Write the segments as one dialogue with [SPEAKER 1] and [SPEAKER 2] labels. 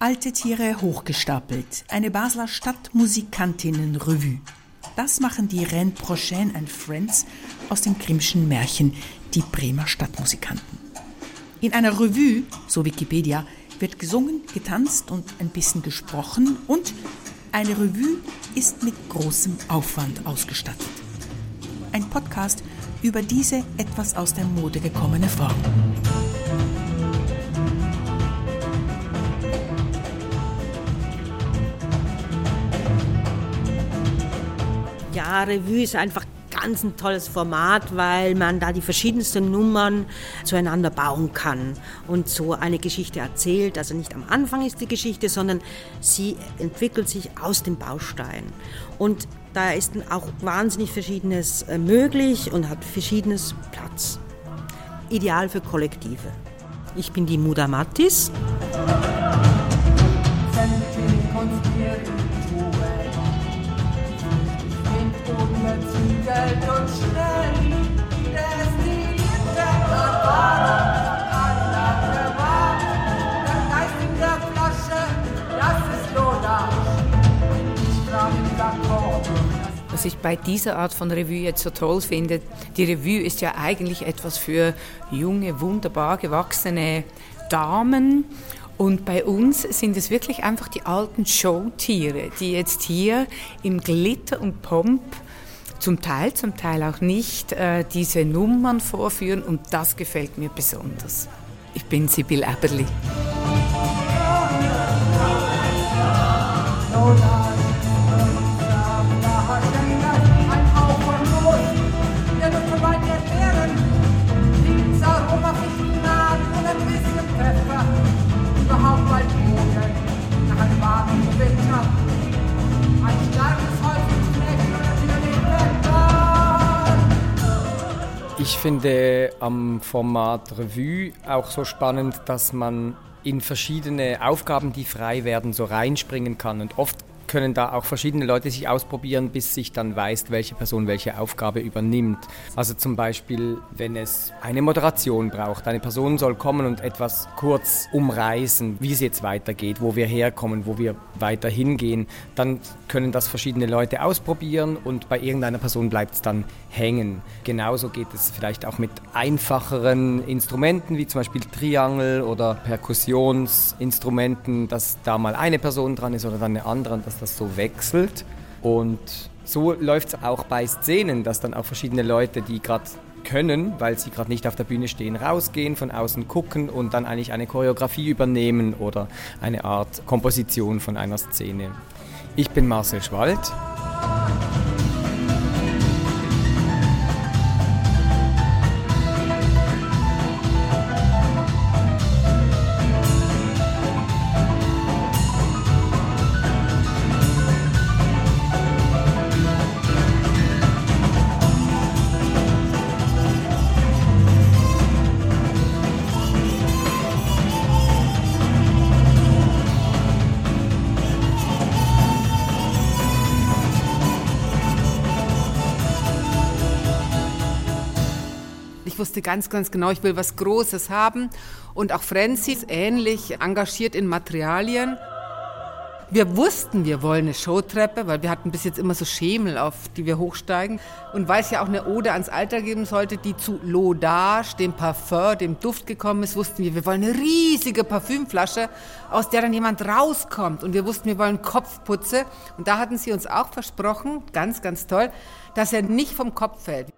[SPEAKER 1] Alte Tiere hochgestapelt. Eine Basler Stadtmusikantinnen-Revue. Das machen die Rennes Prochaine and Friends aus dem Grimmschen Märchen, die Bremer Stadtmusikanten. In einer Revue, so Wikipedia, wird gesungen, getanzt und ein bisschen gesprochen und eine Revue ist mit großem Aufwand ausgestattet. Ein Podcast über diese etwas aus der Mode gekommene Form.
[SPEAKER 2] Ja, Revue ist einfach ganz ein tolles Format, weil man da die verschiedensten Nummern zueinander bauen kann und so eine Geschichte erzählt. Also nicht am Anfang ist die Geschichte, sondern sie entwickelt sich aus dem Baustein. Und da ist auch wahnsinnig Verschiedenes äh, möglich und hat Verschiedenes Platz. Ideal für Kollektive. Ich bin die Muda Mattis. Ich bei dieser Art von Revue jetzt so toll finde, die Revue ist ja eigentlich etwas für junge, wunderbar gewachsene Damen. Und bei uns sind es wirklich einfach die alten Showtiere, die jetzt hier im Glitter und Pomp zum Teil, zum Teil auch nicht, äh, diese Nummern vorführen und das gefällt mir besonders. Ich bin Sibyl Eberli.
[SPEAKER 3] Ich finde am Format Revue auch so spannend, dass man in verschiedene Aufgaben, die frei werden, so reinspringen kann. Und oft können da auch verschiedene Leute sich ausprobieren, bis sich dann weiß, welche Person welche Aufgabe übernimmt. Also zum Beispiel, wenn es eine Moderation braucht, eine Person soll kommen und etwas kurz umreißen, wie es jetzt weitergeht, wo wir herkommen, wo wir weiter hingehen, dann können das verschiedene Leute ausprobieren und bei irgendeiner Person bleibt es dann hängen. Genauso geht es vielleicht auch mit einfacheren Instrumenten, wie zum Beispiel Triangel oder Perkussionsinstrumenten, dass da mal eine Person dran ist oder dann eine andere und das so wechselt. Und so läuft es auch bei Szenen, dass dann auch verschiedene Leute, die gerade können, weil sie gerade nicht auf der Bühne stehen, rausgehen, von außen gucken und dann eigentlich eine Choreografie übernehmen oder eine Art Komposition von einer Szene. Ich bin Marcel Schwald.
[SPEAKER 4] Wusste ganz, ganz genau, ich will was Großes haben. Und auch Francis ähnlich engagiert in Materialien. Wir wussten, wir wollen eine Showtreppe, weil wir hatten bis jetzt immer so Schemel, auf die wir hochsteigen. Und weil es ja auch eine Ode ans Alter geben sollte, die zu L'Audage, dem Parfum, dem Duft gekommen ist, wussten wir, wir wollen eine riesige Parfümflasche, aus der dann jemand rauskommt. Und wir wussten, wir wollen Kopfputze. Und da hatten sie uns auch versprochen, ganz, ganz toll, dass er nicht vom Kopf fällt.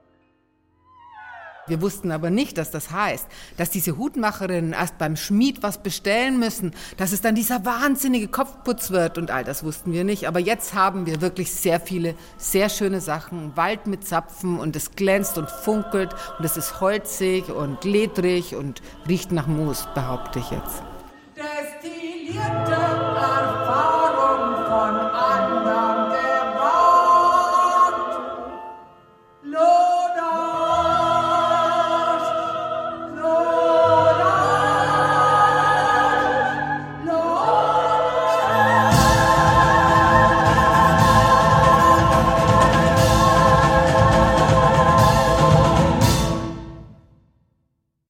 [SPEAKER 4] Wir wussten aber nicht, dass das heißt, dass diese Hutmacherinnen erst beim Schmied was bestellen müssen, dass es dann dieser wahnsinnige Kopfputz wird und all das wussten wir nicht. Aber jetzt haben wir wirklich sehr viele, sehr schöne Sachen. Wald mit Zapfen und es glänzt und funkelt und es ist holzig und ledrig und riecht nach Moos, behaupte ich jetzt. Destillierte